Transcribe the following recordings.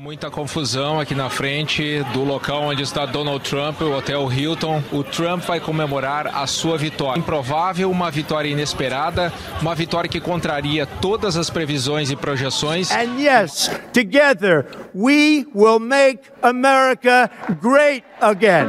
Muita confusão aqui na frente do local onde está Donald Trump, o Hotel Hilton. O Trump vai comemorar a sua vitória. Improvável, uma vitória inesperada, uma vitória que contraria todas as previsões e projeções. And yes, together we will make America great again.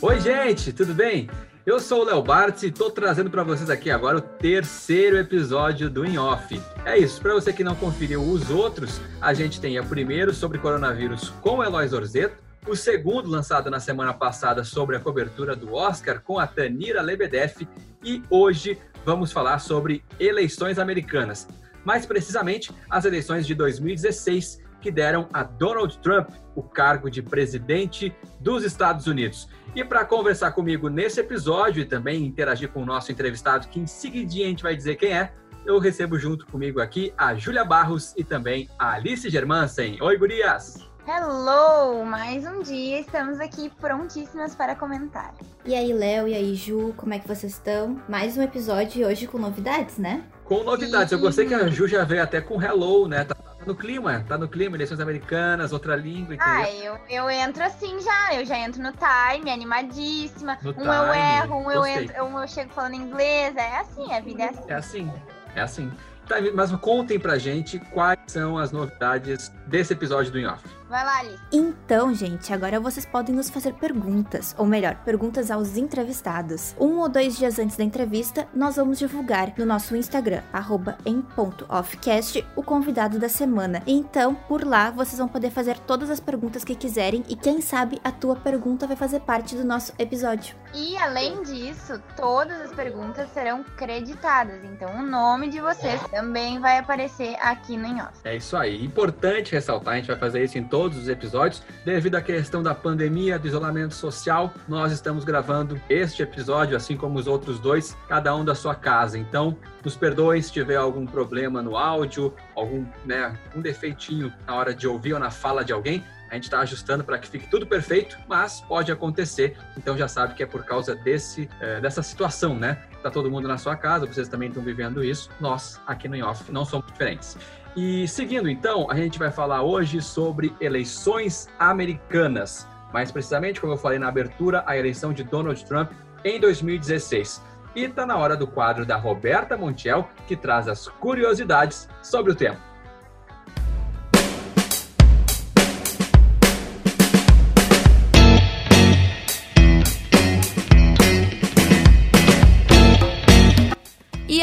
Oi, gente, tudo bem? Eu sou o Léo Bartz e estou trazendo para vocês aqui agora o terceiro episódio do In Off. É isso, para você que não conferiu os outros, a gente tem o primeiro sobre coronavírus com o Eloy Zorzeto, o segundo lançado na semana passada sobre a cobertura do Oscar com a Tanira Lebedeff e hoje vamos falar sobre eleições americanas, mais precisamente as eleições de 2016 que deram a Donald Trump o cargo de presidente dos Estados Unidos. E para conversar comigo nesse episódio e também interagir com o nosso entrevistado, que em seguidinha a gente vai dizer quem é, eu recebo junto comigo aqui a Júlia Barros e também a Alice Germansen. Oi, gurias! Hello! Mais um dia, estamos aqui prontíssimas para comentar. E aí, Léo, e aí, Ju, como é que vocês estão? Mais um episódio hoje com novidades, né? Com novidades. Eu gostei que a Ju já veio até com hello, né? Tá no clima, tá no clima, eleições americanas, outra língua, entendeu? Ah, eu, eu entro assim já, eu já entro no time, animadíssima. No um time, eu erro, um eu, gostei. entro, um eu chego falando inglês. É assim, a vida é assim. É assim, é assim. Tá, mas contem pra gente quais são as novidades desse episódio do In Off. Vai lá, Alice. Então, gente, agora vocês podem nos fazer perguntas, ou melhor, perguntas aos entrevistados. Um ou dois dias antes da entrevista, nós vamos divulgar no nosso Instagram, arroba em ponto offcast, o convidado da semana. Então, por lá, vocês vão poder fazer todas as perguntas que quiserem e quem sabe a tua pergunta vai fazer parte do nosso episódio. E além disso, todas as perguntas serão creditadas. Então o nome de vocês também vai aparecer aqui no In Off. É isso aí. Importante ressaltar, a gente vai fazer isso em todos os episódios. Devido à questão da pandemia, do isolamento social, nós estamos gravando este episódio, assim como os outros dois, cada um da sua casa. Então, nos perdoem se tiver algum problema no áudio, algum né, um defeitinho na hora de ouvir ou na fala de alguém. A gente está ajustando para que fique tudo perfeito, mas pode acontecer. Então já sabe que é por causa desse, eh, dessa situação, né? Tá todo mundo na sua casa, vocês também estão vivendo isso. Nós, aqui no In Off, não somos diferentes. E seguindo então, a gente vai falar hoje sobre eleições americanas. Mais precisamente, como eu falei na abertura, a eleição de Donald Trump em 2016. E tá na hora do quadro da Roberta Montiel, que traz as curiosidades sobre o tema.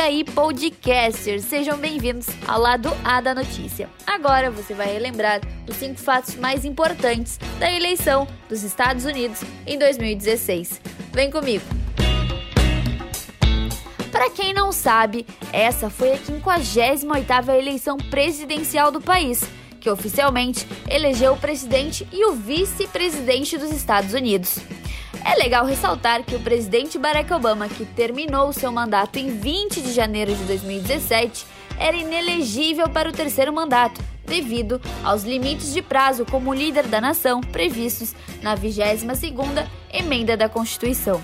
Aí, podcasters, sejam bem-vindos ao lado A da notícia. Agora você vai relembrar os cinco fatos mais importantes da eleição dos Estados Unidos em 2016. Vem comigo! Para quem não sabe, essa foi a 58ª eleição presidencial do país, que oficialmente elegeu o presidente e o vice-presidente dos Estados Unidos. É legal ressaltar que o presidente Barack Obama, que terminou seu mandato em 20 de janeiro de 2017, era inelegível para o terceiro mandato, devido aos limites de prazo como líder da nação previstos na 22ª emenda da Constituição.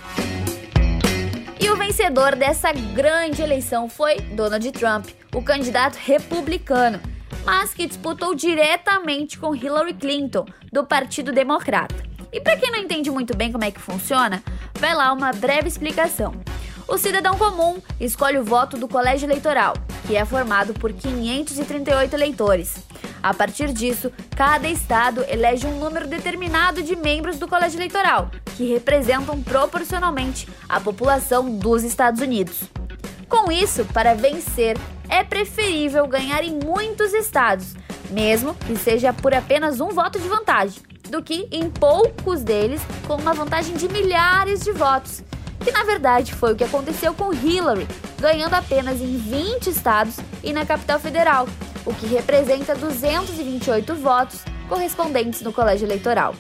E o vencedor dessa grande eleição foi Donald Trump, o candidato republicano, mas que disputou diretamente com Hillary Clinton, do Partido Democrata. E para quem não entende muito bem como é que funciona, vai lá uma breve explicação. O cidadão comum escolhe o voto do colégio eleitoral, que é formado por 538 eleitores. A partir disso, cada estado elege um número determinado de membros do colégio eleitoral, que representam proporcionalmente a população dos Estados Unidos. Com isso, para vencer, é preferível ganhar em muitos estados, mesmo que seja por apenas um voto de vantagem do que em poucos deles com uma vantagem de milhares de votos, que na verdade foi o que aconteceu com Hillary, ganhando apenas em 20 estados e na capital federal, o que representa 228 votos correspondentes no colégio eleitoral.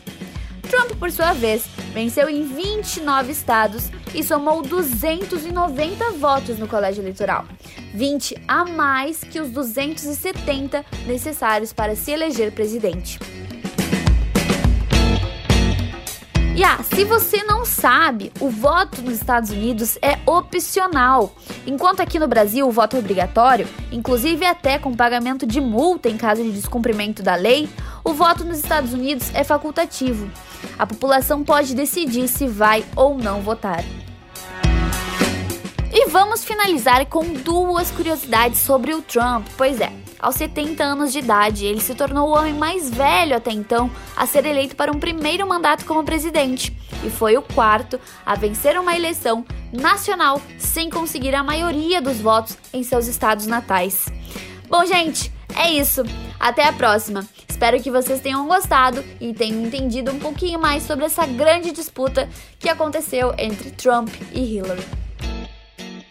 Trump, por sua vez, venceu em 29 estados e somou 290 votos no colégio eleitoral, 20 a mais que os 270 necessários para se eleger presidente. E ah, se você não sabe, o voto nos Estados Unidos é opcional, enquanto aqui no Brasil o voto é obrigatório, inclusive até com pagamento de multa em caso de descumprimento da lei, o voto nos Estados Unidos é facultativo. A população pode decidir se vai ou não votar. E vamos finalizar com duas curiosidades sobre o Trump. Pois é, aos 70 anos de idade, ele se tornou o homem mais velho até então a ser eleito para um primeiro mandato como presidente e foi o quarto a vencer uma eleição nacional sem conseguir a maioria dos votos em seus estados natais. Bom, gente, é isso. Até a próxima. Espero que vocês tenham gostado e tenham entendido um pouquinho mais sobre essa grande disputa que aconteceu entre Trump e Hillary.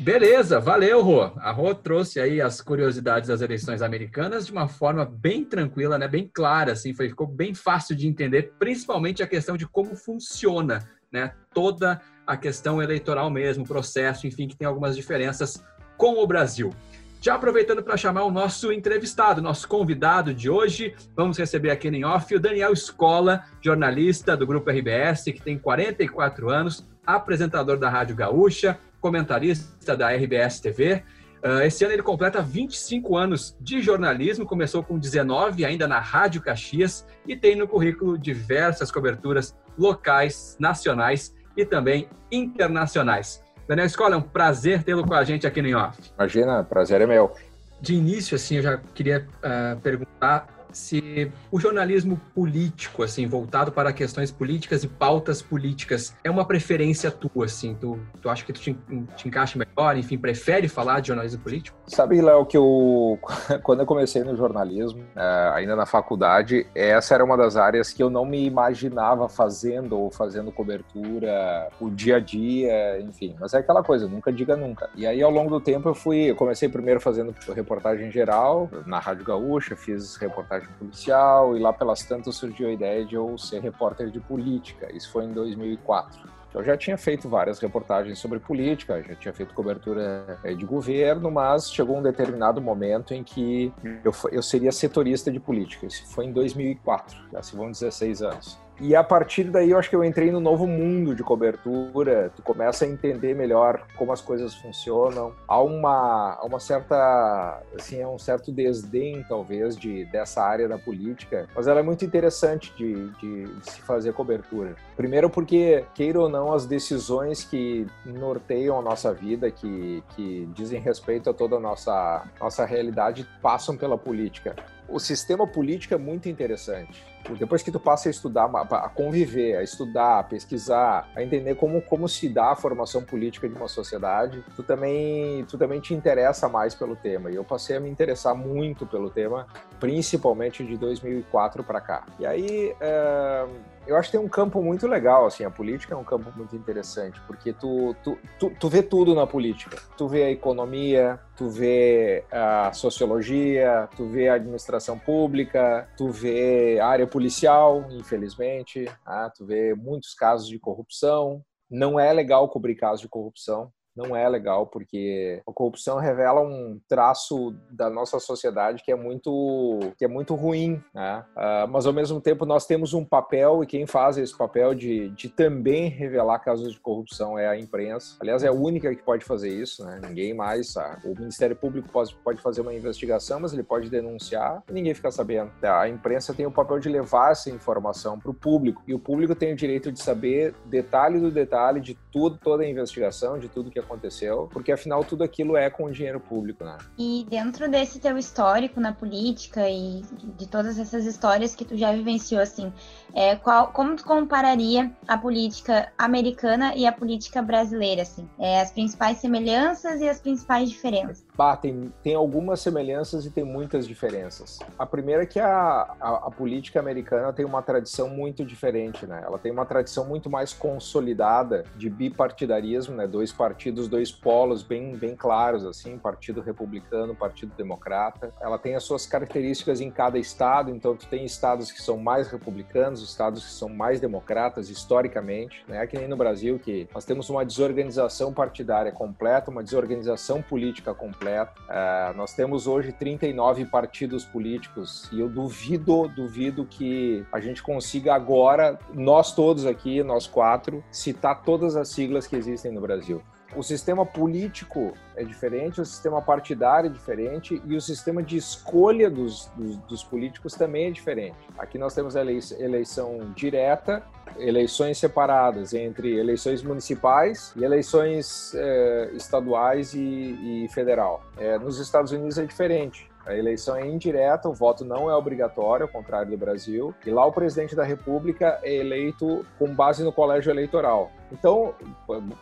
Beleza, valeu, Rô. A Rô trouxe aí as curiosidades das eleições americanas de uma forma bem tranquila, né? Bem clara, assim, foi, ficou bem fácil de entender, principalmente a questão de como funciona, né? Toda a questão eleitoral mesmo, processo, enfim, que tem algumas diferenças com o Brasil. Já aproveitando para chamar o nosso entrevistado, nosso convidado de hoje, vamos receber aqui em off o Daniel Escola, jornalista do Grupo RBS, que tem 44 anos, apresentador da Rádio Gaúcha, comentarista da RBS TV. Ah, esse ano ele completa 25 anos de jornalismo, começou com 19 ainda na Rádio Caxias e tem no currículo diversas coberturas locais, nacionais e também internacionais. Daniel Escola, é um prazer tê-lo com a gente aqui no Off. Imagina, prazer é meu. De início, assim, eu já queria uh, perguntar se o jornalismo político, assim, voltado para questões políticas e pautas políticas, é uma preferência tua, assim? Tu, tu acha que tu te, te encaixa melhor, enfim, prefere falar de jornalismo político? Sabe, Léo, que eu, quando eu comecei no jornalismo, é, ainda na faculdade, essa era uma das áreas que eu não me imaginava fazendo ou fazendo cobertura, o dia a dia, enfim. Mas é aquela coisa, nunca diga nunca. E aí, ao longo do tempo, eu fui, eu comecei primeiro fazendo reportagem geral na Rádio Gaúcha, fiz reportagem policial e lá pelas tantas surgiu a ideia de eu ser repórter de política. Isso foi em 2004. Eu já tinha feito várias reportagens sobre política, já tinha feito cobertura eh, de governo, mas chegou um determinado momento em que eu, eu seria setorista de política. Isso foi em 2004, já se vão 16 anos. E a partir daí eu acho que eu entrei no novo mundo de cobertura, tu começa a entender melhor como as coisas funcionam. Há uma, uma certa, assim, um certo desdém talvez de dessa área da política, mas ela é muito interessante de, de, de se fazer cobertura. Primeiro porque, queira ou não, as decisões que norteiam a nossa vida, que, que dizem respeito a toda a nossa, nossa realidade, passam pela política. O sistema político é muito interessante depois que tu passa a estudar, a conviver, a estudar, a pesquisar, a entender como, como se dá a formação política de uma sociedade, tu também, tu também te interessa mais pelo tema. E eu passei a me interessar muito pelo tema, principalmente de 2004 para cá. E aí, é eu acho que tem um campo muito legal, assim, a política é um campo muito interessante, porque tu, tu, tu, tu vê tudo na política. Tu vê a economia, tu vê a sociologia, tu vê a administração pública, tu vê a área policial, infelizmente, ah, tu vê muitos casos de corrupção. Não é legal cobrir casos de corrupção, não é legal, porque a corrupção revela um traço da nossa sociedade que é muito, que é muito ruim, né? Uh, mas ao mesmo tempo nós temos um papel e quem faz esse papel de, de também revelar casos de corrupção é a imprensa. Aliás, é a única que pode fazer isso, né? Ninguém mais. Tá? O Ministério Público pode, pode fazer uma investigação, mas ele pode denunciar e ninguém fica sabendo. A imprensa tem o papel de levar essa informação para o público e o público tem o direito de saber detalhe do detalhe de tudo, toda a investigação, de tudo que aconteceu, porque afinal tudo aquilo é com dinheiro público, né? E dentro desse teu histórico na política e de todas essas histórias que tu já vivenciou, assim, é, qual, como tu compararia a política americana e a política brasileira, assim? É, as principais semelhanças e as principais diferenças? Bah, tem, tem algumas semelhanças e tem muitas diferenças. A primeira é que a, a, a política americana tem uma tradição muito diferente, né? Ela tem uma tradição muito mais consolidada de bipartidarismo, né? Dois partidos, dois polos bem, bem claros, assim, Partido Republicano, Partido Democrata. Ela tem as suas características em cada estado, então tu tem estados que são mais republicanos, estados que são mais democratas historicamente, né? Que nem no Brasil que nós temos uma desorganização partidária completa, uma desorganização política completa. É, nós temos hoje 39 partidos políticos e eu duvido, duvido que a gente consiga agora, nós todos aqui, nós quatro, citar todas as siglas que existem no Brasil o sistema político é diferente, o sistema partidário é diferente e o sistema de escolha dos, dos, dos políticos também é diferente. Aqui nós temos eleição direta, eleições separadas entre eleições municipais e eleições é, estaduais e, e federal. É, nos Estados Unidos é diferente. A eleição é indireta, o voto não é obrigatório, ao contrário do Brasil. E lá o presidente da República é eleito com base no colégio eleitoral. Então,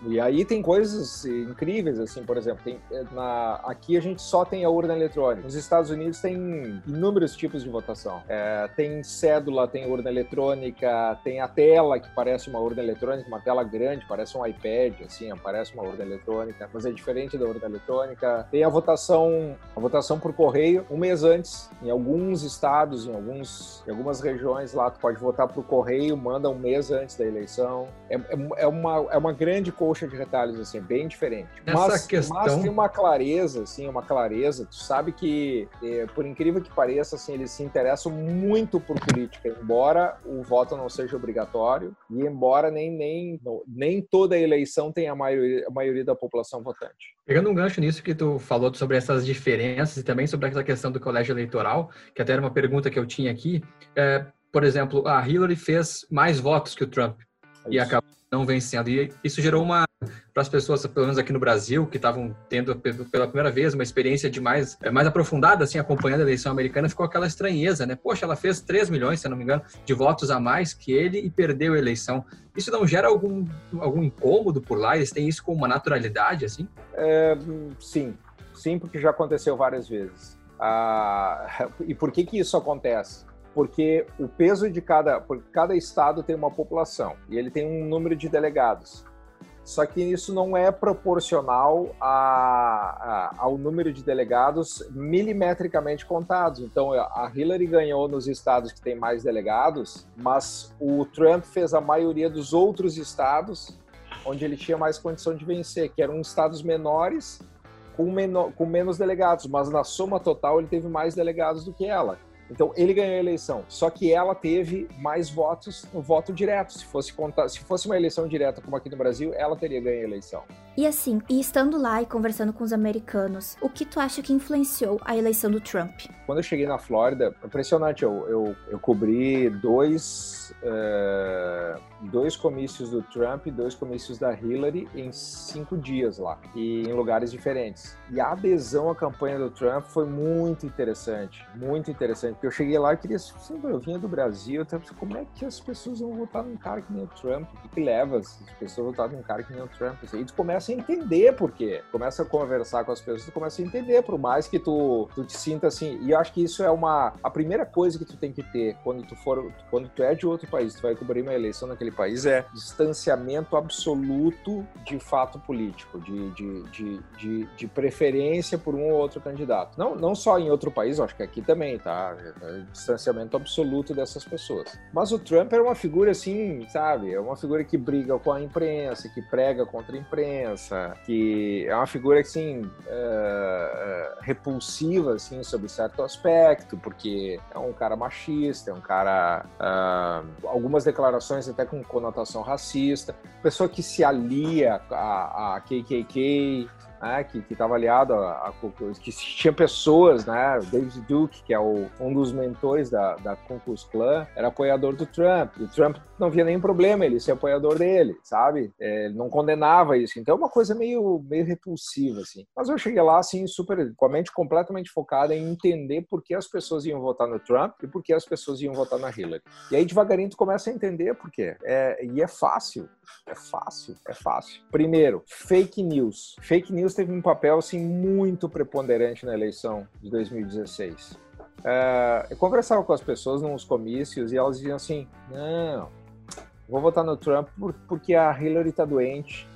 e aí tem coisas incríveis, assim, por exemplo, tem, eh, na, aqui a gente só tem a urna eletrônica. Nos Estados Unidos tem inúmeros tipos de votação. É, tem cédula, tem urna eletrônica, tem a tela que parece uma urna eletrônica, uma tela grande, parece um iPad, assim, parece uma urna eletrônica, mas é diferente da urna eletrônica. Tem a votação, a votação por correio, um mês antes, em alguns estados, em, alguns, em algumas regiões lá, tu pode votar por correio, manda um mês antes da eleição. É, é, é um uma, é uma grande colcha de retalhos, assim, bem diferente. Essa mas, questão... mas tem uma clareza, assim, uma clareza. Tu sabe que, é, por incrível que pareça, assim, eles se interessam muito por política, embora o voto não seja obrigatório e embora nem, nem, nem toda eleição tenha a maioria, a maioria da população votante. Pegando um gancho nisso que tu falou sobre essas diferenças e também sobre essa questão do colégio eleitoral, que até era uma pergunta que eu tinha aqui, é, por exemplo, a Hillary fez mais votos que o Trump é e acabou não vencendo. E isso gerou uma, para as pessoas, pelo menos aqui no Brasil, que estavam tendo pela primeira vez uma experiência de mais, é, mais aprofundada, assim, acompanhando a eleição americana, ficou aquela estranheza, né? Poxa, ela fez 3 milhões, se não me engano, de votos a mais que ele e perdeu a eleição. Isso não gera algum, algum incômodo por lá? Eles têm isso com uma naturalidade, assim? É, sim, sim, porque já aconteceu várias vezes. Ah, e por que que isso acontece? Porque o peso de cada, cada estado tem uma população e ele tem um número de delegados. Só que isso não é proporcional a, a, ao número de delegados milimetricamente contados. Então, a Hillary ganhou nos estados que tem mais delegados, mas o Trump fez a maioria dos outros estados onde ele tinha mais condição de vencer, que eram estados menores com, menor, com menos delegados, mas na soma total ele teve mais delegados do que ela. Então ele ganhou a eleição, só que ela teve mais votos no voto direto. Se fosse contar, se fosse uma eleição direta como aqui no Brasil, ela teria ganho a eleição. E assim, e estando lá e conversando com os americanos, o que tu acha que influenciou a eleição do Trump? Quando eu cheguei na Flórida, impressionante, eu, eu, eu cobri dois, uh, dois comícios do Trump e dois comícios da Hillary em cinco dias lá, e em lugares diferentes. E a adesão à campanha do Trump foi muito interessante, muito interessante porque eu cheguei lá e queria, assim, eu vinha do Brasil, então, como é que as pessoas vão votar num cara que nem o Trump? O que, que leva as pessoas a votar num cara que nem o Trump? E tu começa a entender por quê. Começa a conversar com as pessoas, tu começa a entender, por mais que tu, tu te sinta assim. E eu acho que isso é uma. A primeira coisa que tu tem que ter quando tu for. Quando tu é de outro país, tu vai cobrir uma eleição naquele país, é distanciamento absoluto de fato político, de, de, de, de, de preferência por um ou outro candidato. Não, não só em outro país, acho que aqui também, tá? É distanciamento absoluto dessas pessoas. Mas o Trump era uma figura assim, sabe? É uma figura que briga com a imprensa, que prega contra a imprensa, que é uma figura assim é, repulsiva assim sobre certo aspecto, porque é um cara machista, é um cara é, algumas declarações até com conotação racista, pessoa que se alia a KKK, né, que estava aliado a, a, que tinha pessoas, né, David Duke, que é o, um dos mentores da, da Klux Klan, era apoiador do Trump. E o Trump não via nenhum problema ele ser apoiador dele, sabe? É, ele não condenava isso. Então é uma coisa meio, meio repulsiva, assim. Mas eu cheguei lá, assim, super, com a mente completamente focada em entender por que as pessoas iam votar no Trump e por que as pessoas iam votar na Hillary. E aí, devagarinho, tu começa a entender por quê. É, e é fácil. É fácil, é fácil. Primeiro, fake news. Fake news teve um papel assim muito preponderante na eleição de 2016. É, eu conversava com as pessoas nos comícios e elas diziam assim: não, vou votar no Trump porque a Hillary está doente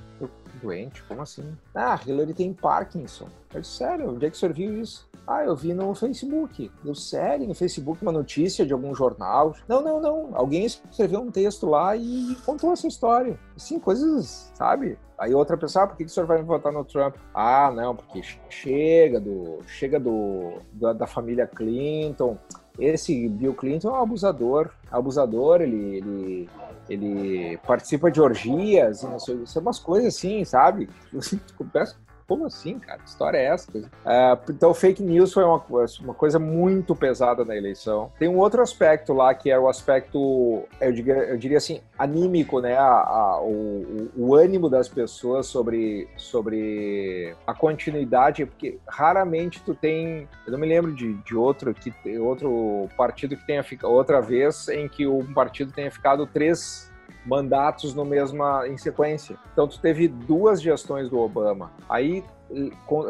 doente? Como assim? Ah, Hillary tem Parkinson. Eu disse, sério, onde é que o senhor viu isso? Ah, eu vi no Facebook. Deu sério, no Facebook, uma notícia de algum jornal. Não, não, não. Alguém escreveu um texto lá e contou essa história. Assim, coisas, sabe? Aí outra pessoa, ah, por que, que o senhor vai votar no Trump? Ah, não, porque chega do, chega do, da, da família Clinton. Esse Bill Clinton é um abusador. Abusador, ele, ele, ele participa de orgias não sei, é umas coisas assim, sabe? Peço como assim, cara? Que história é essa? Uh, então, fake news foi uma, uma coisa muito pesada na eleição. Tem um outro aspecto lá, que é o aspecto, eu diria, eu diria assim, anímico, né? A, a, o, o, ânimo das pessoas sobre, sobre a continuidade, porque raramente tu tem. Eu não me lembro de, de outro, que, outro partido que tenha ficado, outra vez em que um partido tenha ficado três mandatos no mesma em sequência. Então tu teve duas gestões do Obama. Aí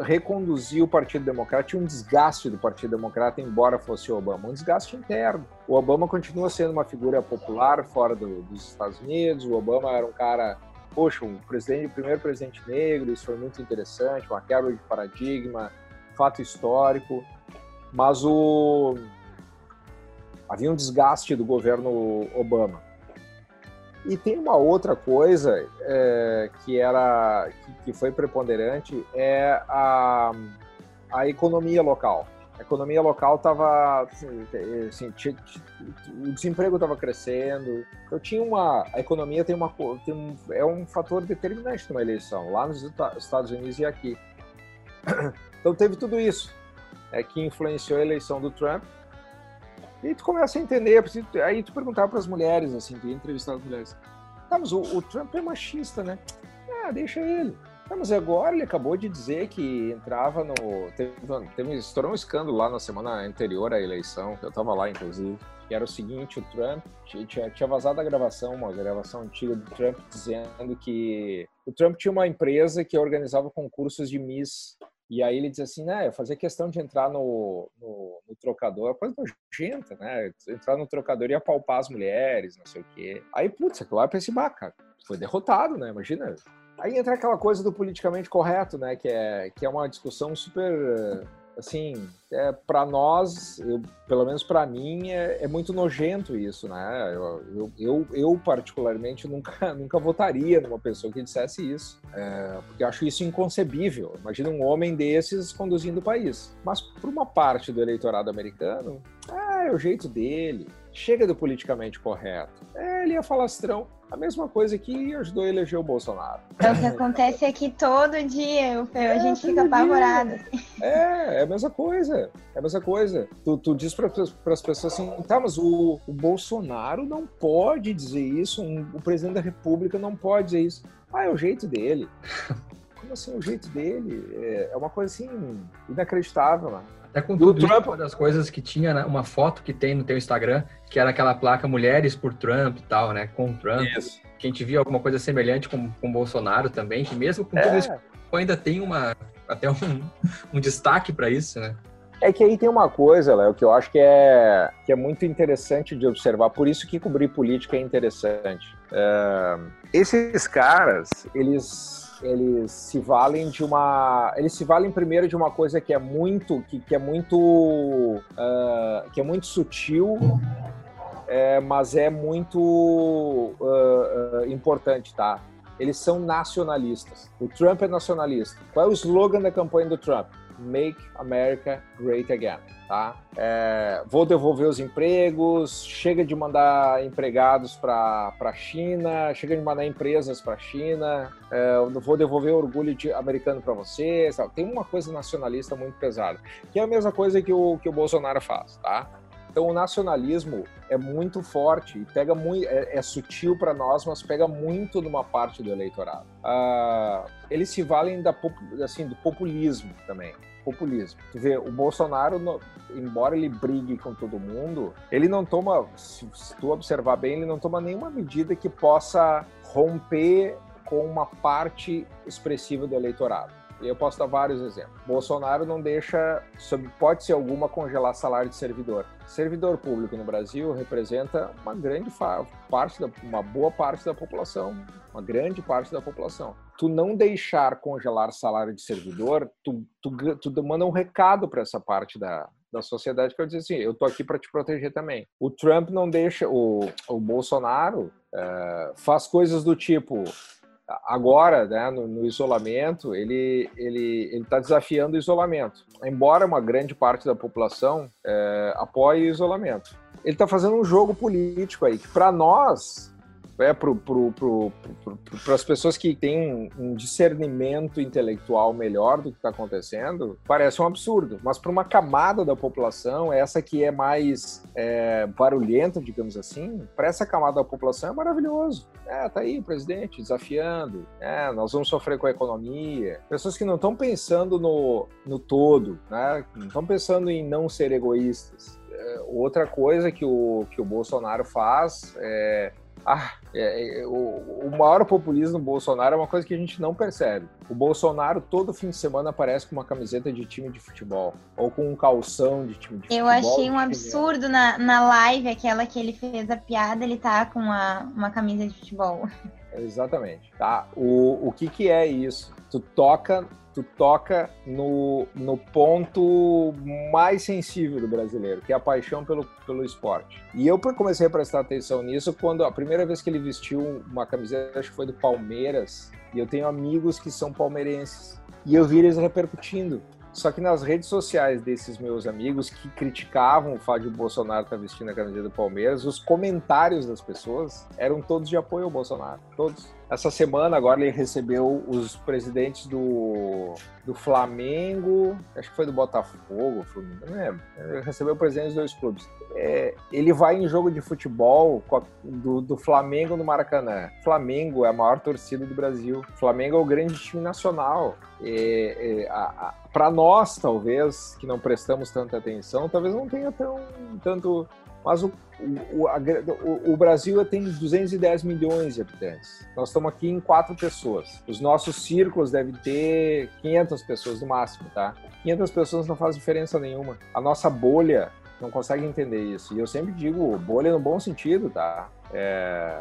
reconduziu o Partido Democrata tinha um desgaste do Partido Democrata, embora fosse o Obama, um desgaste interno. O Obama continua sendo uma figura popular fora do, dos Estados Unidos. O Obama era um cara, poxa, um presidente, o primeiro presidente negro, isso foi muito interessante, uma quebra de paradigma, fato histórico. Mas o havia um desgaste do governo Obama. E tem uma outra coisa é, que era que, foi preponderante é a, a economia local. A economia local estava assim, assim o desemprego estava crescendo. Eu tinha uma a economia tem uma tem um, é um fator determinante numa eleição lá nos Estados Unidos e aqui. Então teve tudo isso é que influenciou a eleição do Trump e tu começa a entender, aí tu perguntar para as mulheres, assim, tu ia entrevistar as mulheres. Tá, mas o, o, Trump é machista, né? Ah, deixa ele. Tá, mas agora ele acabou de dizer que entrava no. Teve, teve, estourou um escândalo lá na semana anterior à eleição, eu tava lá, inclusive. Que era o seguinte: o Trump tinha, tinha vazado a gravação, uma gravação antiga do Trump, dizendo que o Trump tinha uma empresa que organizava concursos de Miss e aí ele diz assim, né, eu fazia questão de entrar no, no, no, trocador, coisa nojenta, né? Entrar no trocador e apalpar as mulheres, não sei o quê. Aí, putz, aquilo lá eu pensei, bah, cara, foi derrotado, né? Imagina. Aí entra aquela coisa do politicamente correto, né? Que é, que é uma discussão super assim, é, para nós, eu, pelo menos para mim, é, é, muito nojento isso, né? Eu, eu, eu, eu, particularmente, nunca, nunca votaria numa pessoa que dissesse isso, é, porque acho isso inconcebível. Imagina um homem desses conduzindo o país. Mas, por uma parte do eleitorado americano, é, é o jeito dele, chega do politicamente correto. É, ele é falastrão. A mesma coisa que ajudou a eleger o Bolsonaro. É o que acontece aqui todo dia, a é, gente fica apavorado. É, é a mesma coisa. É a mesma coisa. Tu, tu diz para as pessoas assim, tá, mas o, o, Bolsonaro não pode dizer isso, um, o presidente da República não pode dizer isso. Ah, é o jeito dele. Como assim, o jeito dele? É, é uma coisa assim, inacreditável, mano. Até com tudo Trump... Isso, uma das coisas que tinha, né, uma foto que tem no teu Instagram, que era aquela placa Mulheres por Trump e tal, né? Com Trump. Isso. Que a gente via alguma coisa semelhante com, com Bolsonaro também, que mesmo com é. tudo isso, ainda tem uma até um, um destaque para isso, né? É que aí tem uma coisa, Léo, que eu acho que é, que é muito interessante de observar, por isso que cobrir política é interessante. É, esses caras, eles eles se valem de uma eles se valem primeiro de uma coisa que é muito que, que é muito uh, que é muito sutil é, mas é muito uh, uh, importante tá? Eles são nacionalistas. O Trump é nacionalista. Qual é o slogan da campanha do Trump Make America Great Again tá? É, vou devolver os empregos, chega de mandar empregados para a China, chega de mandar empresas para a China, é, vou devolver o orgulho de, americano para vocês. Tem uma coisa nacionalista muito pesada, que é a mesma coisa que o, que o Bolsonaro faz, tá? Então o nacionalismo é muito forte e pega muito, é, é sutil para nós, mas pega muito numa parte do eleitorado. Uh, eles se valem da, assim, do populismo também populismo. Tu vê, o Bolsonaro, embora ele brigue com todo mundo, ele não toma, se, tu observar bem, ele não toma nenhuma medida que possa romper com uma parte expressiva do eleitorado. Eu posso dar vários exemplos. Bolsonaro não deixa, sob hipótese alguma, congelar salário de servidor. Servidor público no Brasil representa uma grande parte, da, uma boa parte da população, uma grande parte da população. Tu não deixar congelar salário de servidor, tu, tu, tu manda um recado para essa parte da, da sociedade que eu dizer assim, eu tô aqui para te proteger também. O Trump não deixa, o, o Bolsonaro é, faz coisas do tipo, agora, né, no, no, isolamento, ele ele ele está desafiando o isolamento. Embora uma grande parte da população é, apoie o isolamento, ele está fazendo um jogo político aí que para nós é, para as pessoas que têm um discernimento intelectual melhor do que está acontecendo, parece um absurdo. Mas para uma camada da população, essa que é mais é, barulhenta, digamos assim, para essa camada da população é maravilhoso. É, tá aí o presidente desafiando, é, nós vamos sofrer com a economia. Pessoas que não estão pensando no, no todo, né? não estão pensando em não ser egoístas. É, outra coisa que o, que o Bolsonaro faz é ah, é, é, o, o, maior populismo do Bolsonaro é uma coisa que a gente não percebe. O Bolsonaro todo fim de semana aparece com uma camiseta de time de futebol ou com um calção de time de Eu futebol. Eu achei um absurdo na, na live, aquela que ele fez a piada, ele tá com uma, uma camisa de futebol. Exatamente. Tá? O, o que, que é isso? Tu toca tu toca no, no ponto mais sensível do brasileiro, que é a paixão pelo, pelo esporte. E eu comecei a prestar atenção nisso quando a primeira vez que ele vestiu uma camiseta, acho que foi do Palmeiras, e eu tenho amigos que são palmeirenses. E eu vi eles repercutindo. Só que nas redes sociais desses meus amigos que criticavam o fato de o Bolsonaro estar vestindo a camiseta do Palmeiras, os comentários das pessoas eram todos de apoio ao Bolsonaro. Todos. Essa semana, agora, ele recebeu os presidentes do, do Flamengo, acho que foi do Botafogo, não lembro. Ele recebeu o presidente dos dois clubes. É, ele vai em jogo de futebol a, do, do, Flamengo no Maracanã. Flamengo é a maior torcida do Brasil. Flamengo é o grande time nacional. É, é, Para nós, talvez, que não prestamos tanta atenção, talvez não tenha tão, tanto mas o, o, a, o, Brasil tem 210 milhões de habitantes. Nós estamos aqui em quatro pessoas. Os nossos círculos devem ter 500 pessoas no máximo, tá? 500 pessoas não faz diferença nenhuma. A nossa bolha não consegue entender isso. E eu sempre digo bolha no bom sentido, tá? É,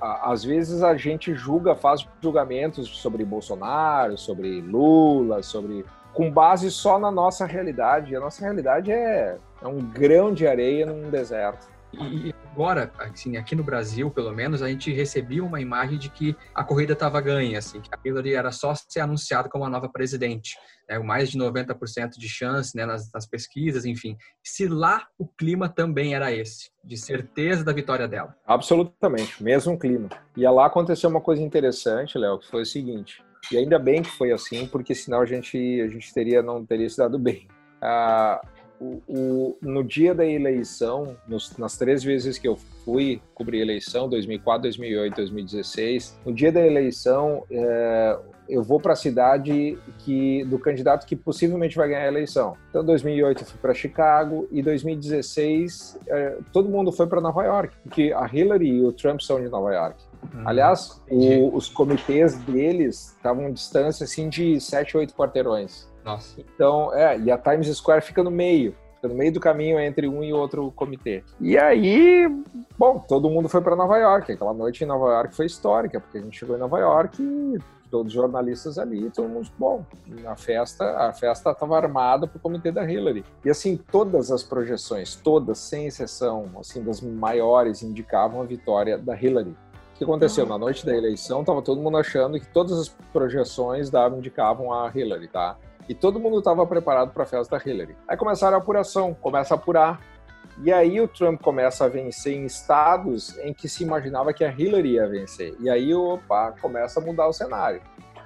às vezes a gente julga, faz julgamentos sobre Bolsonaro, sobre Lula, sobre com base só na nossa realidade. A nossa realidade é, é um grão de areia num deserto. E agora, assim, aqui no Brasil, pelo menos, a gente recebia uma imagem de que a corrida estava ganha, assim, que a Hillary era só ser anunciada como a nova presidente, né, mais de 90% de chance né, nas, nas, pesquisas, enfim. Se lá o clima também era esse, de certeza da vitória dela. Absolutamente, mesmo clima. E lá aconteceu uma coisa interessante, Léo, que foi o seguinte: e ainda bem que foi assim, porque senão a gente, a gente teria, não teria se dado bem. Ah, o, o, no dia da eleição, nos, nas três vezes que eu fui cobrir eleição, 2004, 2008, 2016, no dia da eleição, é, eu vou para a cidade que do candidato que possivelmente vai ganhar a eleição. Então, 2008 eu fui para Chicago e 2016 é, todo mundo foi para Nova York, porque a Hillary e o Trump são de Nova York. Hum, Aliás, o, os comitês deles estavam distância assim de 7, 8 quarteirões. Nossa. Então, é, e a Times Square fica no meio, fica no meio do caminho entre um e outro comitê. E aí, bom, todo mundo foi para Nova York. Aquela noite em Nova York foi histórica, porque a gente chegou em Nova York e todos os jornalistas ali, todo mundo, bom, a festa, a festa estava armada para o comitê da Hillary. E assim, todas as projeções, todas, sem exceção, assim, das maiores, indicavam a vitória da Hillary. O que aconteceu? Na noite da eleição, estava todo mundo achando que todas as projeções davam, indicavam a Hillary, tá? E todo mundo estava preparado para a festa da Hillary. Aí começaram a apuração, começa a apurar. E aí o Trump começa a vencer em estados em que se imaginava que a Hillary ia vencer. E aí, opa, começa a mudar o cenário.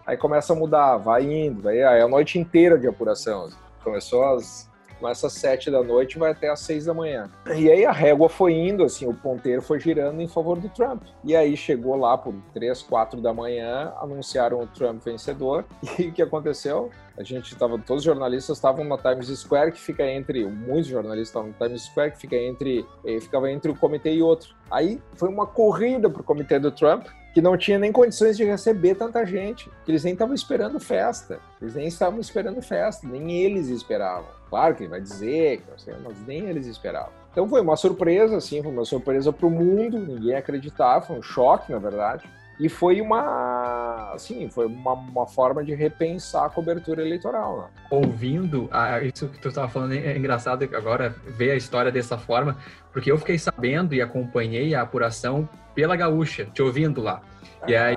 Aí começa a mudar, vai indo, aí é a noite inteira de apuração. Começou às começa às sete da noite e vai até às seis da manhã. E aí a régua foi indo, assim, o ponteiro foi girando em favor do Trump. E aí chegou lá por três, quatro da manhã, anunciaram o Trump vencedor. E o que aconteceu? A gente estava, todos os jornalistas estavam na Times Square, que fica entre, muitos jornalistas estavam na Times Square, que fica entre, eh, ficava entre o comitê e outro. Aí foi uma corrida pro comitê do Trump, que não tinha nem condições de receber tanta gente, que eles nem estavam esperando festa, eles nem estavam esperando festa, nem eles esperavam. Claro que vai dizer, mas nem eles esperavam. Então foi uma surpresa, assim, foi uma surpresa para o mundo, ninguém acreditava, foi um choque, na verdade. E foi uma, assim, foi uma, uma forma de repensar a cobertura eleitoral. Né? Ouvindo a, isso que tu estava falando, é engraçado agora ver a história dessa forma, porque eu fiquei sabendo e acompanhei a apuração pela Gaúcha, te ouvindo lá. E aí,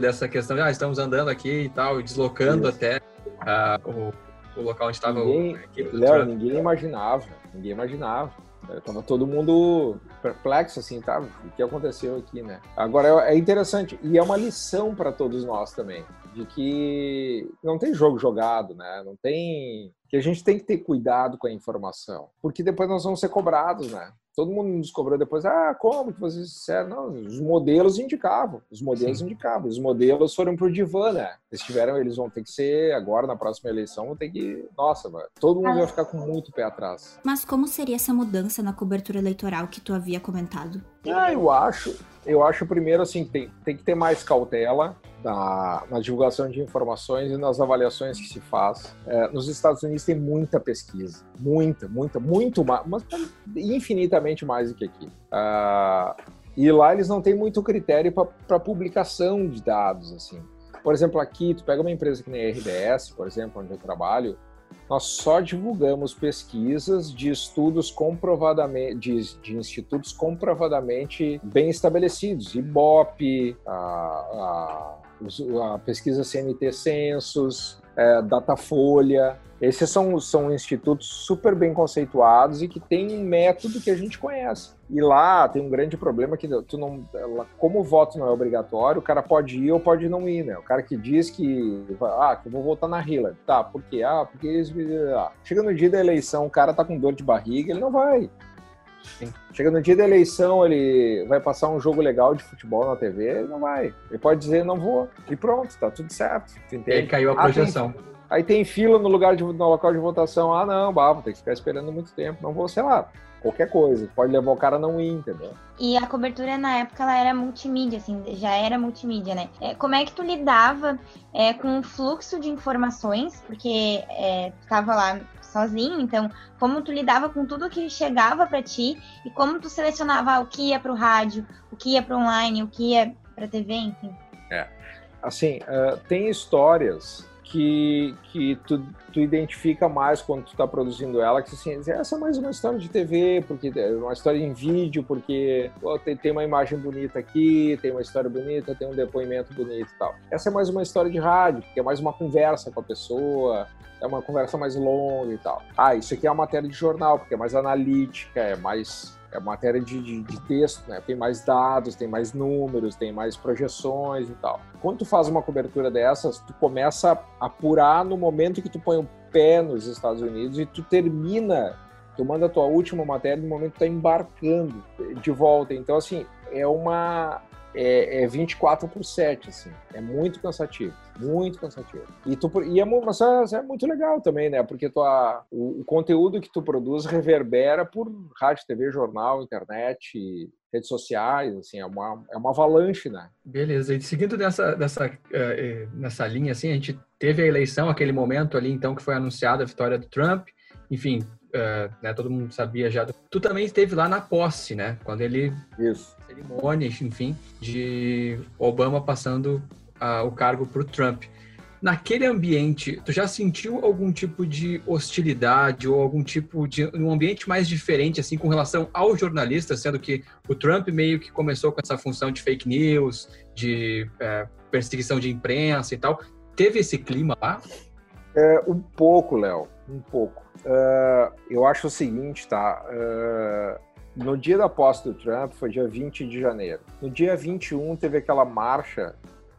dessa questão de, ah, estamos andando aqui e tal, deslocando isso. até uh, o, o local onde estava ninguém, o... Léo, ninguém imaginava, ninguém imaginava. Tava todo mundo perplexo, assim, tá? O que aconteceu aqui, né? Agora é, é interessante e é uma lição para todos nós também, de que não tem jogo jogado, né? Não tem que a gente tem que ter cuidado com a informação, porque depois nós vamos ser cobrados, né? Todo mundo nos cobrou depois, ah, como que vocês disseram? Não, os modelos indicavam, os modelos Sim. indicavam, os modelos foram pro divã, né? Eles tiveram, eles vão ter que ser, agora na próxima eleição, vão ter que, nossa, todo mundo vai ficar com muito pé atrás. Mas como seria essa mudança na cobertura eleitoral que tu havia comentado? Ah, eu acho, eu acho primeiro assim, tem, tem que ter mais cautela, na, na, divulgação de informações e nas avaliações que se faz. É, nos Estados Unidos tem muita pesquisa, muita, muita, muito mais, mas infinitamente mais do que aqui. Uh, e lá eles não têm muito critério para publicação de dados, assim. Por exemplo, aqui, tu pega uma empresa que nem a RBS, por exemplo, onde eu trabalho, nós só divulgamos pesquisas de estudos comprovadamente, de, de institutos comprovadamente bem estabelecidos, IBOP, a, a a pesquisa CNT Census, é, Datafolha. Esses são, são institutos super bem conceituados e que têm um método que a gente conhece. E lá tem um grande problema que tu não, como o voto não é obrigatório, o cara pode ir ou pode não ir, né? O cara que diz que, ah, que eu vou votar na Hillary, tá? Por quê? Ah, porque eles, ah. chega no dia da eleição, o cara tá com dor de barriga, ele não vai. Chega no dia da eleição, ele vai passar um jogo legal de futebol na TV, ele não vai. Ele pode dizer, não vou. E pronto, tá tudo certo. E aí caiu a projeção. Ah, tem, aí tem fila no lugar de, no local de votação. Ah, não, bah, vou ter que ficar esperando muito tempo. Não vou, sei lá, qualquer coisa. Pode levar o cara a não ir, entendeu? E a cobertura na época ela era multimídia, assim, já era multimídia, né? É, como é que tu lidava é, com o fluxo de informações? Porque é, tu tava lá sozinho, então como tu lidava com tudo que chegava para ti e como tu selecionava o que ia para o rádio, o que ia para online, o que ia para TV, enfim. É, assim, uh, tem histórias que, que tu, tu identifica mais quando tu está produzindo ela, que assim, essa é mais uma história de TV, porque é uma história em vídeo, porque pô, tem, tem uma imagem bonita aqui, tem uma história bonita, tem um depoimento bonito e tal. Essa é mais uma história de rádio, que é mais uma conversa com a pessoa, é uma conversa mais longa e tal. Ah, isso aqui é uma matéria de jornal, porque é mais analítica, é mais é matéria de, de, de, texto, né? Tem mais dados, tem mais números, tem mais projeções e tal. Quando tu faz uma cobertura dessas, tu começa a apurar no momento que tu põe o pé nos Estados Unidos e tu termina, tu manda a tua última matéria no momento que tu tá embarcando de volta. Então, assim, é uma é, é 24 por 7, assim. É muito cansativo, muito cansativo. E, tu, e é, mas é muito legal também, né? Porque tua, o, o, conteúdo que tu produz reverbera por rádio, TV, jornal, internet, redes sociais, assim, é uma, é uma avalanche, né? Beleza. E seguindo dessa, dessa, uh, nessa linha, assim, a gente teve a eleição, aquele momento ali, então, que foi anunciada a vitória do Trump. Enfim, uh, né, todo mundo sabia já. Tu também esteve lá na posse, né? Quando ele. Isso. Cerimônia, enfim, de Obama passando uh, o cargo para o Trump. Naquele ambiente, tu já sentiu algum tipo de hostilidade ou algum tipo de um ambiente mais diferente assim com relação aos jornalistas, sendo que o Trump meio que começou com essa função de fake news, de é, perseguição de imprensa e tal. Teve esse clima lá? É, um pouco, Léo, um pouco. Uh, eu acho o seguinte, tá? Uh, no dia da posse do Trump, foi dia 20 de janeiro. No dia 21, teve aquela marcha,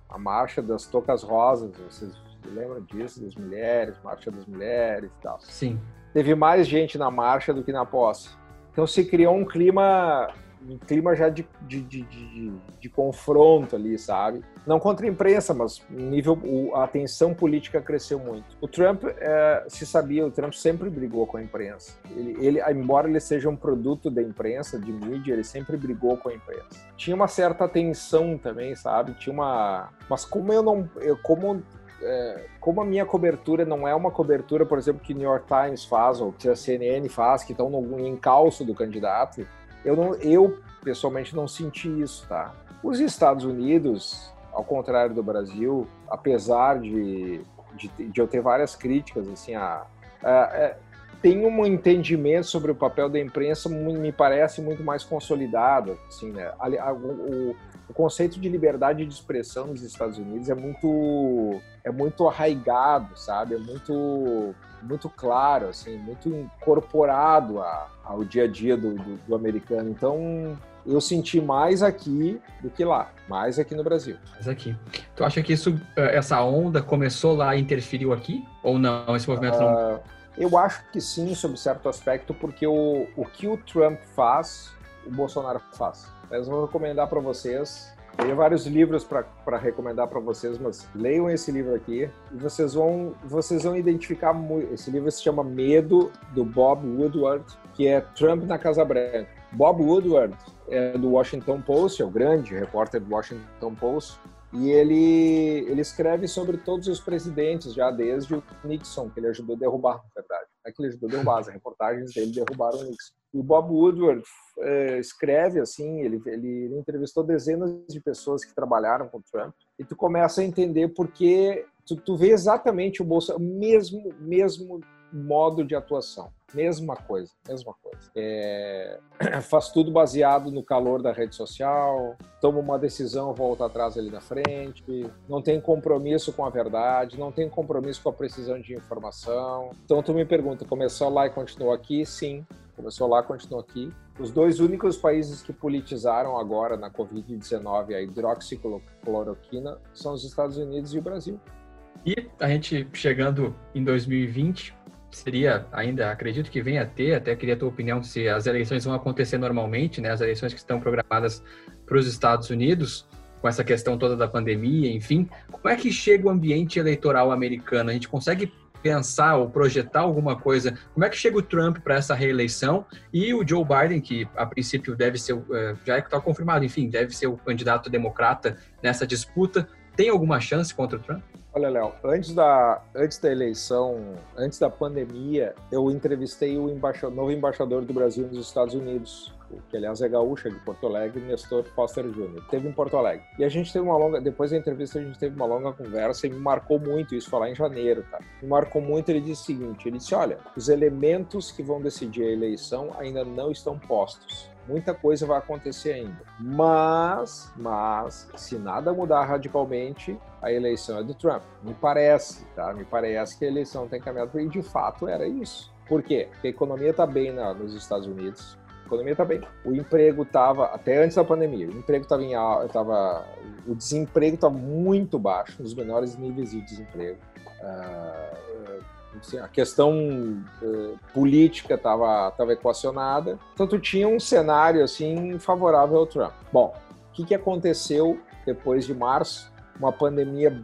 a marcha das tocas rosas, vocês lembram disso? Das mulheres, marcha das mulheres e tal. Sim. Teve mais gente na marcha do que na posse. Então se criou um clima um clima já de, de, de, de, de confronto ali, sabe? Não contra a imprensa, mas nível a tensão política cresceu muito. O Trump é, se sabia, o Trump sempre brigou com a imprensa. Ele, ele, embora ele seja um produto da imprensa, de mídia, ele sempre brigou com a imprensa. Tinha uma certa tensão também, sabe? Tinha uma, mas como eu não, eu, como é, como a minha cobertura não é uma cobertura, por exemplo, que o New York Times faz ou que a CNN faz, que estão no encalço do candidato, eu, não, eu pessoalmente não senti isso, tá? Os Estados Unidos, ao contrário do Brasil, apesar de, de, de eu ter várias críticas, assim, a, a, a tem um entendimento sobre o papel da imprensa me parece muito mais consolidado, assim, né? O, o conceito de liberdade de expressão nos Estados Unidos é muito é muito arraigado, sabe? É muito muito claro, assim, muito incorporado a, ao dia a dia do, do, do americano. Então, eu senti mais aqui do que lá, mais aqui no Brasil. Mais aqui. Tu acha que isso, eh, essa onda começou lá e interferiu aqui? Ou não? Esse movimento uh, não? Eu acho que sim, sob certo aspecto, porque o, o que o Trump faz, o Bolsonaro faz. Mas eu vou recomendar para vocês. Tenho vários livros para recomendar para vocês, mas leiam esse livro aqui e vocês vão, vocês vão identificar muito. Esse livro se chama Medo, do Bob Woodward, que é Trump na Casa Branca. Bob Woodward é do Washington Post, é o grande repórter do Washington Post, e ele, ele escreve sobre todos os presidentes, já desde o Nixon, que ele ajudou a derrubar, na verdade. É que ele ajudou a derrubar, as reportagens dele derrubaram o Nixon. O Bob Woodward é, escreve assim, ele, ele, ele, entrevistou dezenas de pessoas que trabalharam com o Trump, e tu começa a entender porque tu, tu vê exatamente o Bolsonaro, mesmo, mesmo modo de atuação. Mesma coisa, mesma coisa. É, faz tudo baseado no calor da rede social, toma uma decisão, volta atrás ali na frente, não tem compromisso com a verdade, não tem compromisso com a precisão de informação. Então tu me pergunta, começou lá e continuou aqui? Sim, começou lá, continuou aqui. Os dois únicos países que politizaram agora na Covid-19 a hidroxicloroquina são os Estados Unidos e o Brasil. E a gente chegando em 2020, seria ainda, acredito que venha a ter, até queria a tua opinião se as eleições vão acontecer normalmente, né? As eleições que estão programadas para os Estados Unidos, com essa questão toda da pandemia, enfim. Como é que chega o ambiente eleitoral americano? A gente consegue pensar ou projetar alguma coisa? Como é que chega o Trump para essa reeleição e o Joe Biden, que a princípio deve ser, eh, já está confirmado, enfim, deve ser o candidato democrata nessa disputa, tem alguma chance contra o Trump? Olha, Léo, antes da, antes da eleição, antes da pandemia, eu entrevistei o novo embaixador do Brasil nos Estados Unidos, que aliás é gaúcha de Porto Alegre, Nestor Foster Jr. Teve em Porto Alegre. E a gente teve uma longa, depois da entrevista a gente teve uma longa conversa e me marcou muito isso, falar em janeiro, tá? Me marcou muito, ele disse o seguinte, ele disse, olha, os elementos que vão decidir a eleição ainda não estão postos muita coisa vai acontecer ainda. Mas, mas, se nada mudar radicalmente, a eleição é do Trump. Me parece, tá? Me parece que a eleição tem caminhado e de fato era isso. Por quê? Porque a economia está bem na, nos Estados Unidos. A economia está bem. O emprego estava, até antes da pandemia, o emprego estava em tava, o desemprego estava muito baixo, nos menores níveis de desemprego. Uh, Assim, a questão uh, política estava tava equacionada, tu tinha um cenário assim favorável ao Trump. Bom, o que, que aconteceu depois de março? Uma pandemia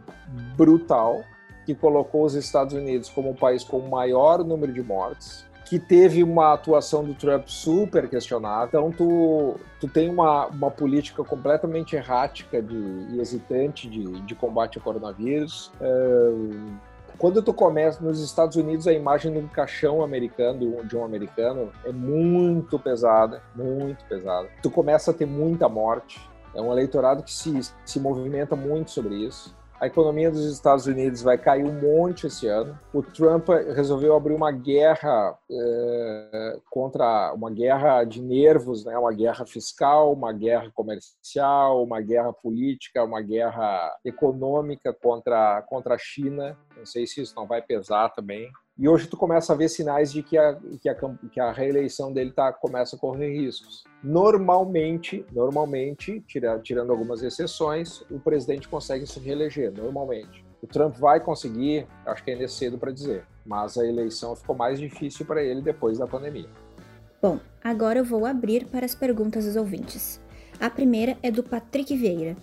brutal que colocou os Estados Unidos como o país com o maior número de mortes, que teve uma atuação do Trump super questionada. Então, tu, tu tem uma, uma política completamente errática de, e hesitante de, de combate ao coronavírus. Uh, quando tu começa nos Estados Unidos, a imagem de um caixão americano, de um americano, é muito pesada, muito pesada. Tu começa a ter muita morte. É um eleitorado que se, se movimenta muito sobre isso. A economia dos Estados Unidos vai cair um monte esse ano. O Trump resolveu abrir uma guerra é, contra uma guerra de nervos, né? Uma guerra fiscal, uma guerra comercial, uma guerra política, uma guerra econômica contra contra a China. Não sei se isso não vai pesar também. E hoje tu começa a ver sinais de que a, que a, que a reeleição dele tá, começa a correr riscos. Normalmente, normalmente, tira, tirando algumas exceções, o presidente consegue se reeleger, normalmente. O Trump vai conseguir, acho que ainda é cedo para dizer, mas a eleição ficou mais difícil para ele depois da pandemia. Bom, agora eu vou abrir para as perguntas dos ouvintes. A primeira é do Patrick Vieira.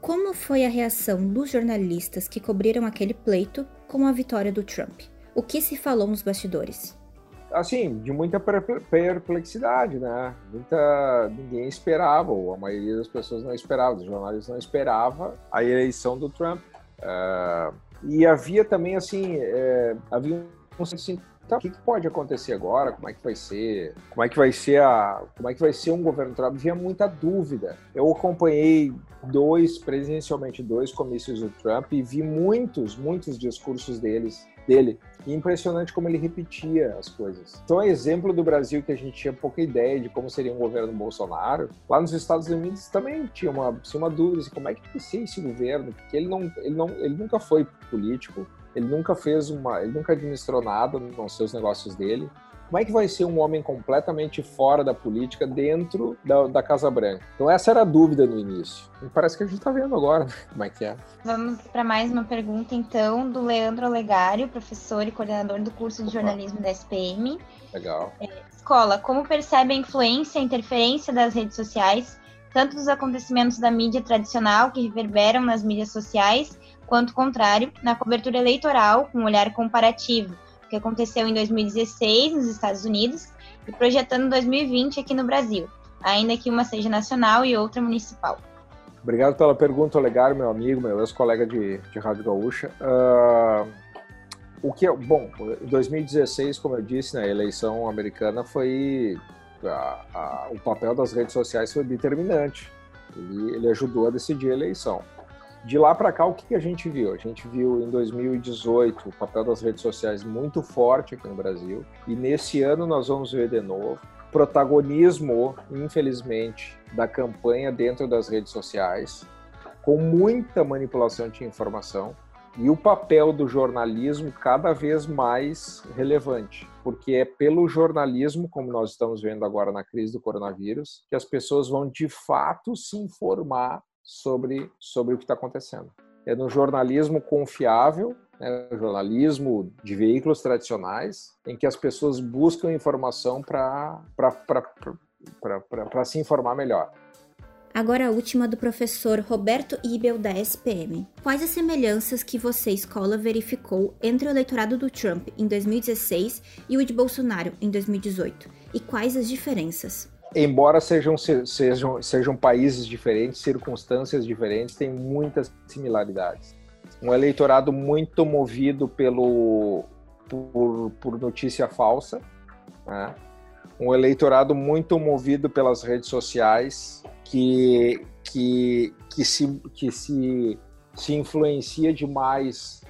Como foi a reação dos jornalistas que cobriram aquele pleito com a vitória do Trump? O que se falou nos bastidores? Assim, de muita perplexidade, né? Muita ninguém esperava, ou a maioria das pessoas não esperava, os jornalistas não esperava a eleição do Trump. Uh, e havia também assim, é, havia um então, o que, que, pode acontecer agora? Como é que vai ser? Como é que vai ser a? Como é que vai ser um governo Trump? Havia muita dúvida. Eu acompanhei dois, presencialmente dois comícios do Trump e vi muitos, muitos discursos deles, dele. E impressionante como ele repetia as coisas. Então, exemplo do Brasil que a gente tinha pouca ideia de como seria um governo Bolsonaro. Lá nos Estados Unidos também tinha uma, tinha uma dúvida assim, como é que vai ser esse governo? Porque ele não, ele não, ele nunca foi político ele nunca fez uma, ele nunca administrou nada nos seus negócios dele. Como é que vai ser um homem completamente fora da política dentro da, da Casa Branca? Então essa era a dúvida no início. E parece que a gente está vendo agora né? como é que é. Vamos para mais uma pergunta então do Leandro Olegário, professor e coordenador do curso de jornalismo da SPM. Legal. É, escola, como percebe a influência, a interferência das redes sociais, tanto dos acontecimentos da mídia tradicional que reverberam nas mídias sociais quanto contrário, na cobertura eleitoral, com um olhar comparativo, o que aconteceu em 2016 nos Estados Unidos e projetando 2020 aqui no Brasil, ainda que uma seja nacional e outra municipal. Obrigado pela pergunta, Olegário, meu amigo, meu ex-colega de, de Rádio Gaúcha. Uh, o que é, bom, em 2016, como eu disse, na né, eleição americana foi a, a, o papel das redes sociais foi determinante. Ele, ele ajudou a decidir a eleição. De lá para cá, o que, que a gente viu? A gente viu em 2018 o papel das redes sociais muito forte aqui no Brasil, e nesse ano nós vamos ver de novo protagonismo, infelizmente, da campanha dentro das redes sociais, com muita manipulação de informação, e o papel do jornalismo cada vez mais relevante, porque é pelo jornalismo, como nós estamos vendo agora na crise do coronavírus, que as pessoas vão de fato se informar sobre, sobre o que está acontecendo. É no jornalismo confiável, né, jornalismo de veículos tradicionais, em que as pessoas buscam informação para se informar melhor. Agora a última do professor Roberto Ibel, da SPM. Quais as semelhanças que você, escola, verificou entre o eleitorado do Trump em 2016 e o de Bolsonaro em 2018? E quais as diferenças? Embora sejam, sejam, sejam países diferentes, circunstâncias diferentes, tem muitas similaridades. Um eleitorado muito movido pelo, por, por notícia falsa, né? um eleitorado muito movido pelas redes sociais, que, que, que, se, que se, se influencia demais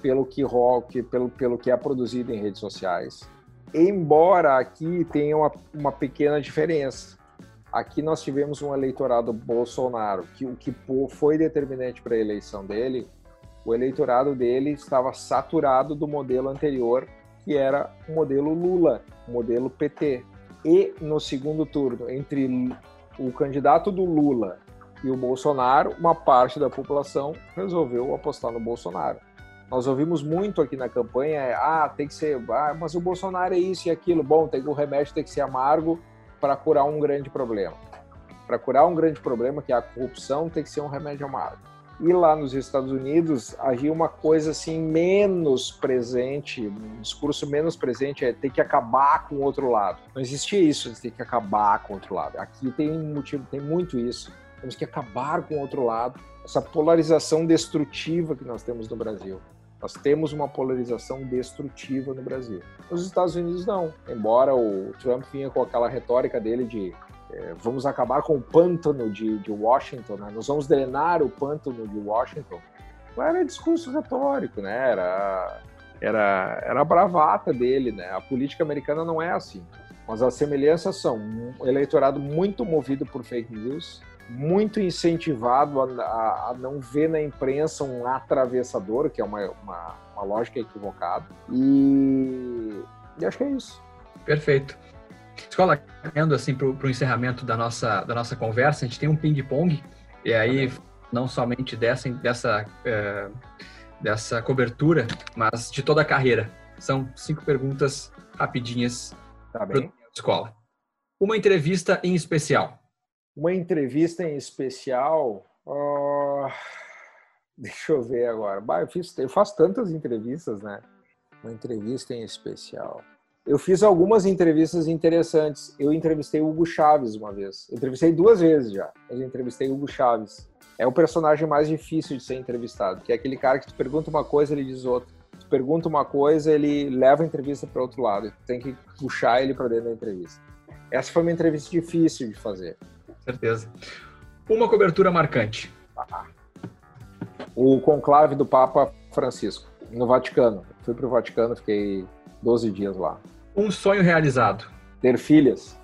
pelo que, rock, pelo, pelo que é produzido em redes sociais embora aqui tenha uma, uma pequena diferença. Aqui nós tivemos um eleitorado Bolsonaro, que o que foi determinante para a eleição dele, o eleitorado dele estava saturado do modelo anterior, que era o modelo Lula, o modelo PT. E no segundo turno, entre o candidato do Lula e o Bolsonaro, uma parte da população resolveu apostar no Bolsonaro. Nós ouvimos muito aqui na campanha, é, ah, tem que ser, ah, mas o Bolsonaro é isso e aquilo. Bom, tem o remédio tem que ser amargo para curar um grande problema. Para curar um grande problema, que é a corrupção, tem que ser um remédio amargo. E lá nos Estados Unidos havia uma coisa assim menos presente, um discurso menos presente é ter que acabar com o outro lado. Não existia isso ter que acabar com o outro lado. Aqui tem motivo, tem muito isso. Temos que acabar com o outro lado. Essa polarização destrutiva que nós temos no Brasil. Nós temos uma polarização destrutiva no Brasil. Nos Estados Unidos, não. Embora o Trump vinha com aquela retórica dele de é, vamos acabar com o pântano de, de Washington, né? nós vamos drenar o pântano de Washington. Era discurso retórico, né? Era, era, era a bravata dele, né? A política americana não é assim. Mas as semelhanças são um eleitorado muito movido por fake news, muito incentivado a, a, não ver na imprensa um atravessador, que é uma, uma, uma lógica equivocada. E, e, acho que é isso. Perfeito. Escola, caminhando assim para o encerramento da nossa, da nossa conversa, a gente tem um ping-pong, e aí não somente dessa, dessa, é, dessa cobertura, mas de toda a carreira. São cinco perguntas rapidinhas tá bem. escola. Uma entrevista em especial. Uma entrevista em especial. Uh, deixa eu ver agora. Bah, eu, fiz, eu faço tantas entrevistas, né? Uma entrevista em especial. Eu fiz algumas entrevistas interessantes. Eu entrevistei o Hugo Chaves uma vez. Eu entrevistei duas vezes já. Eu entrevistei o Hugo Chaves. É o personagem mais difícil de ser entrevistado, que é aquele cara que tu pergunta uma coisa, ele diz outra. Tu pergunta uma coisa, ele leva a entrevista para outro lado. Tu tem que puxar ele para dentro da entrevista. Essa foi uma entrevista difícil de fazer. Certeza. Uma cobertura marcante. Ah. O conclave do Papa Francisco, no Vaticano. Fui para o Vaticano, fiquei 12 dias lá. Um sonho realizado. Ter filhas.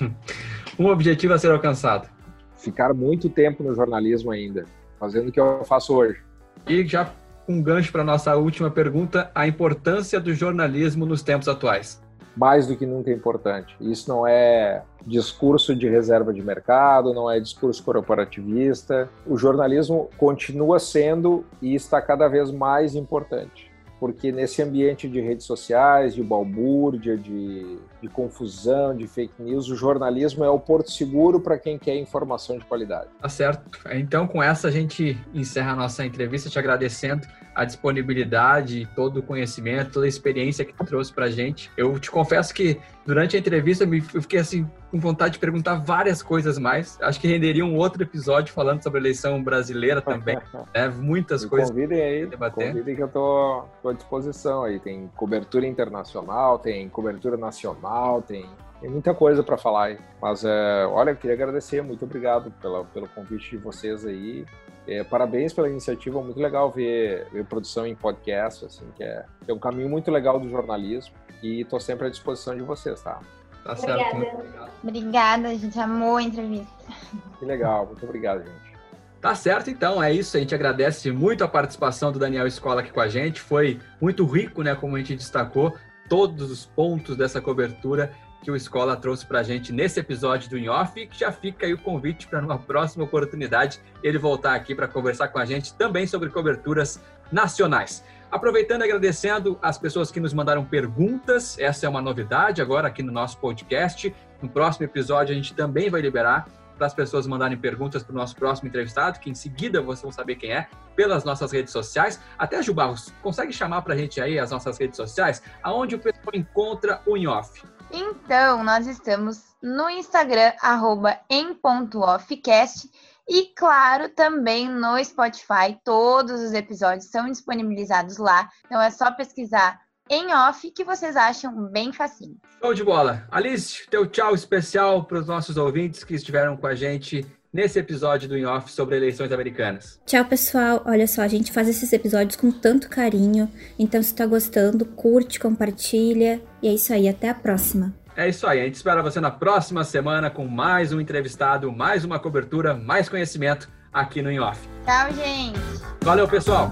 um objetivo a ser alcançado. Ficar muito tempo no jornalismo ainda, fazendo o que eu faço hoje. E já um gancho para nossa última pergunta: a importância do jornalismo nos tempos atuais mais do que nunca é importante. Isso não é discurso de reserva de mercado, não é discurso corporativista. O jornalismo continua sendo e está cada vez mais importante porque nesse ambiente de redes sociais, de balbúrdia, de, de confusão, de fake news, o jornalismo é o porto seguro para quem quer informação de qualidade. Tá certo. Então, com essa, a gente encerra a nossa entrevista te agradecendo a disponibilidade, todo o conhecimento, toda a experiência que tu trouxe para a gente. Eu te confesso que durante a entrevista eu fiquei assim com vontade de perguntar várias coisas mais. Acho que renderia um outro episódio falando sobre a eleição brasileira também. né? Muitas Me coisas. Convidem aí, convidem que eu tô, tô à disposição aí. Tem cobertura internacional, tem cobertura nacional, tem tem muita coisa para falar. Mas, é, olha, eu queria agradecer, muito obrigado pela, pelo convite de vocês aí. É, parabéns pela iniciativa, muito legal ver, ver produção em podcast, assim, que é, que é um caminho muito legal do jornalismo e estou sempre à disposição de vocês, tá? Tá certo. Obrigada. Obrigada, a gente amou a entrevista. Que legal, muito obrigado, gente. Tá certo, então, é isso. A gente agradece muito a participação do Daniel Escola aqui com a gente. Foi muito rico, né, como a gente destacou, todos os pontos dessa cobertura que o Escola trouxe para a gente nesse episódio do In Off, e que já fica aí o convite para uma próxima oportunidade ele voltar aqui para conversar com a gente também sobre coberturas nacionais. Aproveitando e agradecendo as pessoas que nos mandaram perguntas, essa é uma novidade agora aqui no nosso podcast. No próximo episódio a gente também vai liberar para as pessoas mandarem perguntas para o nosso próximo entrevistado, que em seguida vocês vão saber quem é, pelas nossas redes sociais. Até, Jubarros, consegue chamar para a gente aí as nossas redes sociais, aonde o pessoal encontra o InOff? Então, nós estamos no Instagram, arroba em ponto offcast, e claro, também no Spotify, todos os episódios são disponibilizados lá, então é só pesquisar em off que vocês acham bem facinho. Show de bola. Alice, teu tchau especial para os nossos ouvintes que estiveram com a gente nesse episódio do In Off sobre eleições americanas. Tchau, pessoal. Olha só, a gente faz esses episódios com tanto carinho. Então, se tá gostando, curte, compartilha. E é isso aí. Até a próxima. É isso aí. A gente espera você na próxima semana com mais um entrevistado, mais uma cobertura, mais conhecimento aqui no In Off. Tchau, gente. Valeu, pessoal.